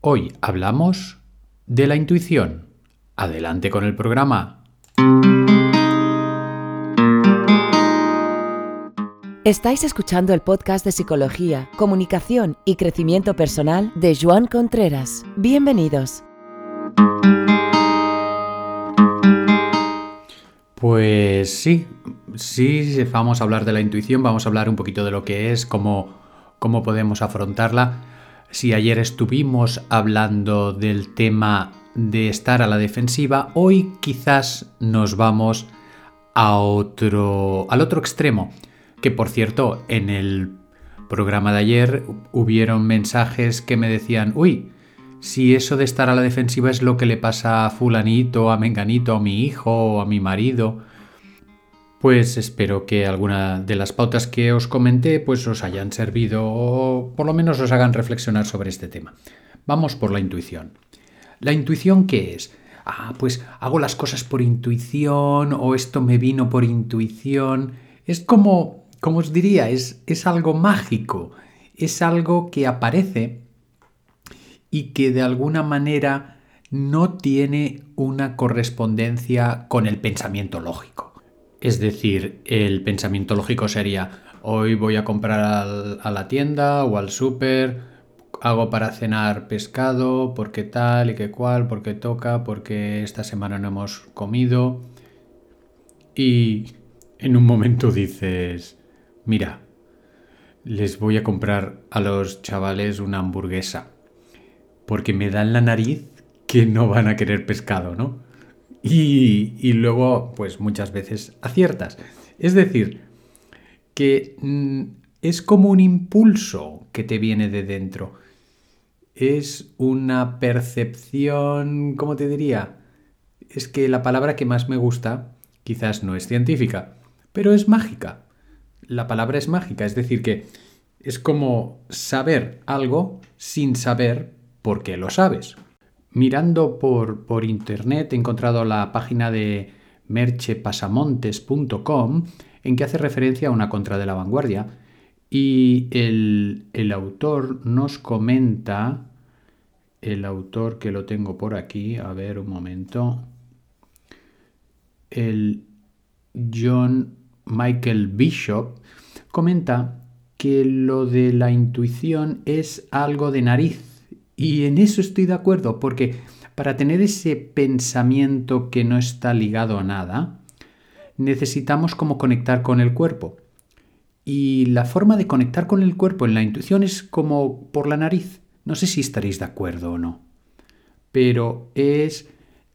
Hoy hablamos de la intuición. Adelante con el programa. Estáis escuchando el podcast de Psicología, Comunicación y Crecimiento Personal de Joan Contreras. Bienvenidos. Pues sí, sí, vamos a hablar de la intuición, vamos a hablar un poquito de lo que es, cómo, cómo podemos afrontarla. Si ayer estuvimos hablando del tema de estar a la defensiva, hoy quizás nos vamos a otro, al otro extremo. Que por cierto, en el programa de ayer hubieron mensajes que me decían, uy, si eso de estar a la defensiva es lo que le pasa a fulanito, a menganito, a mi hijo o a mi marido, pues espero que alguna de las pautas que os comenté pues os hayan servido o por lo menos os hagan reflexionar sobre este tema. Vamos por la intuición. ¿La intuición qué es? Ah, pues hago las cosas por intuición o esto me vino por intuición. Es como, como os diría, es, es algo mágico, es algo que aparece y que de alguna manera no tiene una correspondencia con el pensamiento lógico. Es decir, el pensamiento lógico sería, hoy voy a comprar a la tienda o al súper, hago para cenar pescado, porque tal y que cual, porque toca, porque esta semana no hemos comido. Y en un momento dices, mira, les voy a comprar a los chavales una hamburguesa, porque me dan la nariz que no van a querer pescado, ¿no? Y, luego, pues muchas veces aciertas. Es decir, que mm, es como un impulso que te viene de dentro. Es una percepción, ¿cómo te diría? Es que la palabra que más me gusta quizás no es científica, pero es mágica. La palabra es mágica, es decir, que es como saber algo sin saber por qué lo sabes. Mirando por, por internet he encontrado la página de merchepasamontes.com en que hace referencia a una contra de la vanguardia y el, el autor nos comenta, el autor que lo tengo por aquí, a ver un momento, el John Michael Bishop, comenta que lo de la intuición es algo de nariz y en eso estoy de acuerdo, porque para tener ese pensamiento que no está ligado a nada, necesitamos como conectar con el cuerpo. Y la forma de conectar con el cuerpo en la intuición es como por la nariz. No sé si estaréis de acuerdo o no. Pero es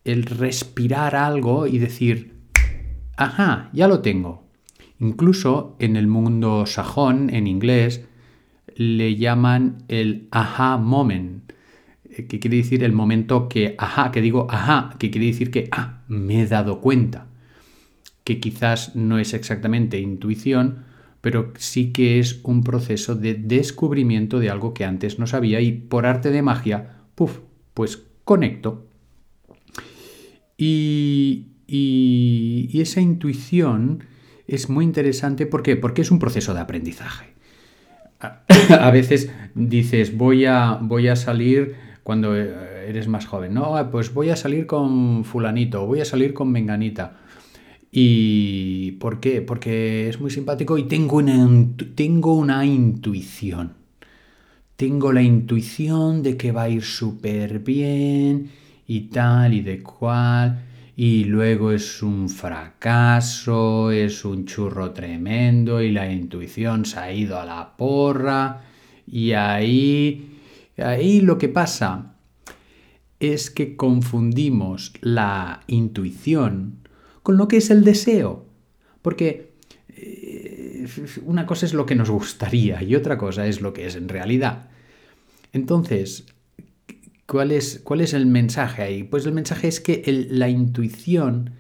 el respirar algo y decir, ajá, ya lo tengo. Incluso en el mundo sajón, en inglés, le llaman el aha moment, que quiere decir el momento que, ajá, que digo, ajá, que quiere decir que, ah, me he dado cuenta, que quizás no es exactamente intuición, pero sí que es un proceso de descubrimiento de algo que antes no sabía y por arte de magia, puff, pues conecto. Y, y, y esa intuición es muy interesante, ¿por qué? Porque es un proceso de aprendizaje. A veces dices, voy a, voy a salir cuando eh, eres más joven. No, ah, pues voy a salir con fulanito, voy a salir con menganita. ¿Y por qué? Porque es muy simpático y tengo una, tengo una intuición. Tengo la intuición de que va a ir súper bien y tal y de cual. Y luego es un fracaso, es un churro tremendo y la intuición se ha ido a la porra. Y ahí Ahí lo que pasa es que confundimos la intuición con lo que es el deseo. Porque eh, una cosa es lo que nos gustaría y otra cosa es lo que es en realidad. Entonces, ¿cuál es, cuál es el mensaje ahí? Pues el mensaje es que la intuición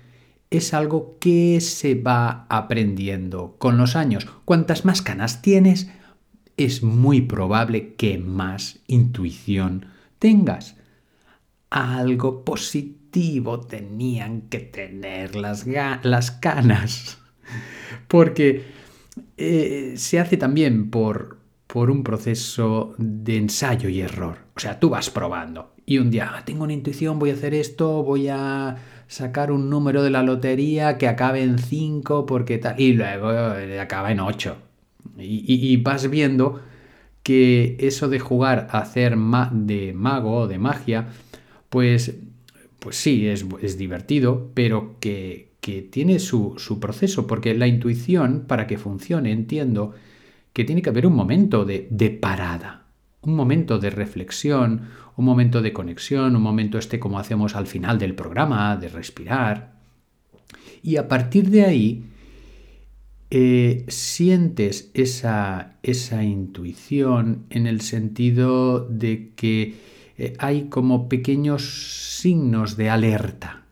es algo que se va aprendiendo con los años. Cuantas más canas tienes, es muy probable que más intuición tengas. Algo positivo tenían que tener las, canas. Porque eh, se hace también por, por un proceso de ensayo y error. O sea, tú vas probando y un día ah, tengo una intuición, voy a hacer esto, voy a sacar un número de la lotería que acabe en 5 porque tal, y luego eh, acaba en 8. Y, vas viendo que eso de jugar a hacer de mago o de magia, pues, pues sí, es, es divertido, pero que, que tiene su, su, proceso, porque la intuición, para que funcione, entiendo que tiene que haber un momento de, de parada, un momento de reflexión, un momento de conexión, un momento este como hacemos al final del programa, de respirar. Y a partir de ahí, eh, sientes esa, esa, intuición en el sentido de que eh, hay como pequeños signos de alerta,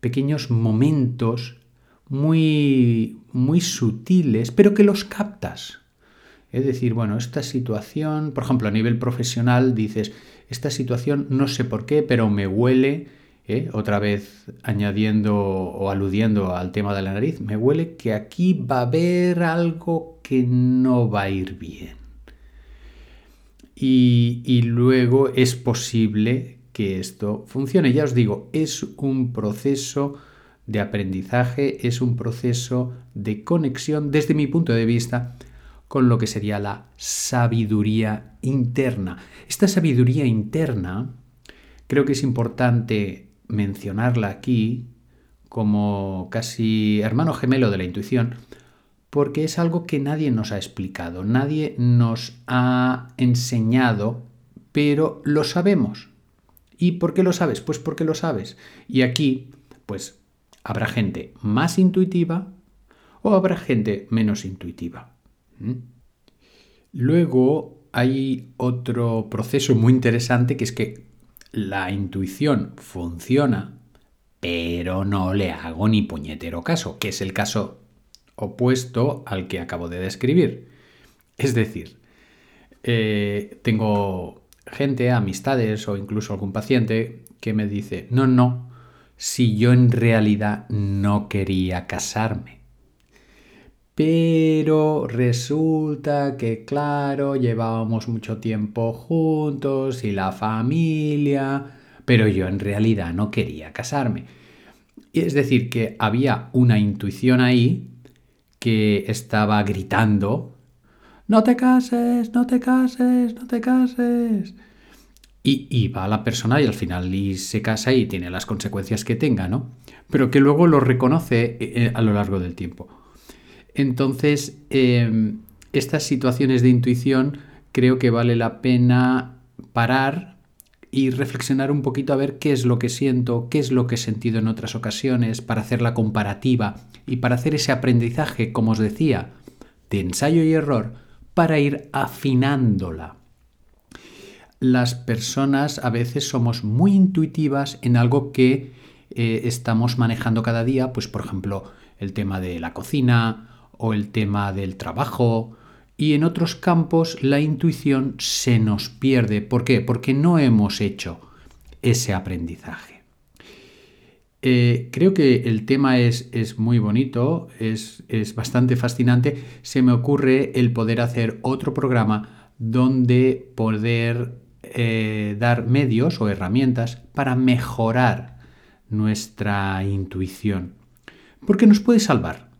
pequeños momentos muy, muy sutiles, pero que los captas. Es decir, bueno, esta situación, por ejemplo, a nivel profesional dices, esta situación no sé por qué, pero me huele, ¿eh? otra vez añadiendo o aludiendo al tema de la nariz, me huele que aquí va a haber algo que no va a ir bien. Y, y luego es posible que esto funcione. Ya os digo, es un proceso de aprendizaje, es un proceso de conexión desde mi punto de vista con lo que sería la sabiduría interna. Esta sabiduría interna creo que es importante mencionarla aquí como casi hermano gemelo de la intuición, porque es algo que nadie nos ha explicado, nadie nos ha enseñado, pero lo sabemos. ¿Y por qué lo sabes? Pues porque lo sabes. Y aquí, pues, habrá gente más intuitiva o habrá gente menos intuitiva. ¿Mm? Luego hay otro proceso muy interesante que es que la intuición funciona, pero no le hago ni puñetero caso, que es el caso opuesto al que acabo de describir. Es decir, eh, tengo gente, amistades o incluso algún paciente que me dice, no, no, si yo en realidad no quería casarme. Pero resulta que, claro, llevábamos mucho tiempo juntos y la familia, pero yo en realidad no quería casarme. Es decir, que había una intuición ahí que estaba gritando, no te cases, no te cases, no te cases. Y, y, va la persona y al final y se casa y tiene las consecuencias que tenga, ¿no? Pero que luego lo reconoce eh, a lo largo del tiempo. Entonces, em, estas situaciones de intuición creo que vale la pena parar y reflexionar un poquito a ver qué es lo que siento, qué es lo que he sentido en otras ocasiones, para hacer la comparativa y para hacer ese aprendizaje, como os decía, de ensayo y error, para ir afinándola. Las personas a veces somos muy intuitivas en algo que eh, estamos manejando cada día, pues por ejemplo el tema de la cocina o el tema del trabajo, y en otros campos la intuición se nos pierde. ¿Por qué? Porque no hemos hecho ese aprendizaje. Eh, creo que el tema es, es muy bonito, es, es, bastante fascinante. Se me ocurre el poder hacer otro programa donde poder eh, dar medios o herramientas para mejorar nuestra intuición. Porque nos puede salvar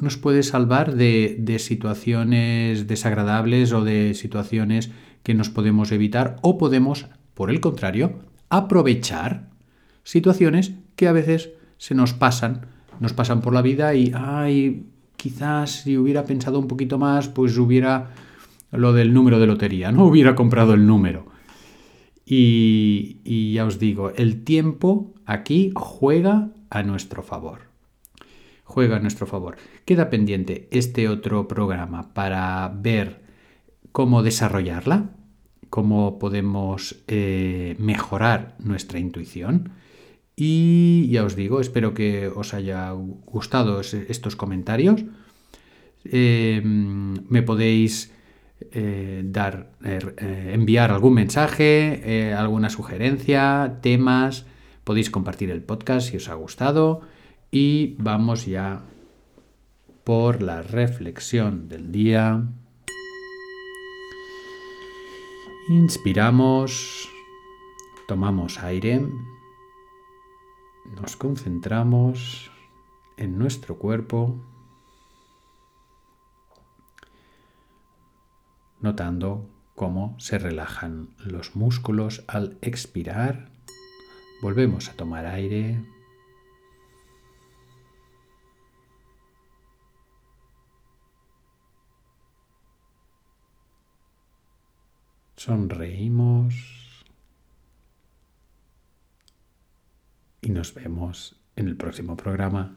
nos puede salvar de, situaciones desagradables o de situaciones que nos podemos evitar o podemos, por el contrario, aprovechar situaciones que a veces se nos pasan, nos pasan por la vida y, ay, quizás si hubiera pensado un poquito más, pues hubiera lo del número de lotería, no hubiera comprado el número. Y, y ya os digo, el tiempo aquí juega a nuestro favor juega a nuestro favor. Queda pendiente este otro programa para ver cómo desarrollarla, cómo podemos eh, mejorar nuestra intuición. Y ya os digo, espero que os haya gustado estos comentarios. Eh, me podéis eh, dar, enviar algún mensaje, alguna sugerencia, temas. Podéis compartir el podcast si os ha gustado. Y vamos ya por la reflexión del día. Inspiramos, tomamos aire, nos concentramos en nuestro cuerpo, notando cómo se relajan los músculos al expirar. Volvemos a tomar aire. Sonreímos y nos vemos en el próximo programa.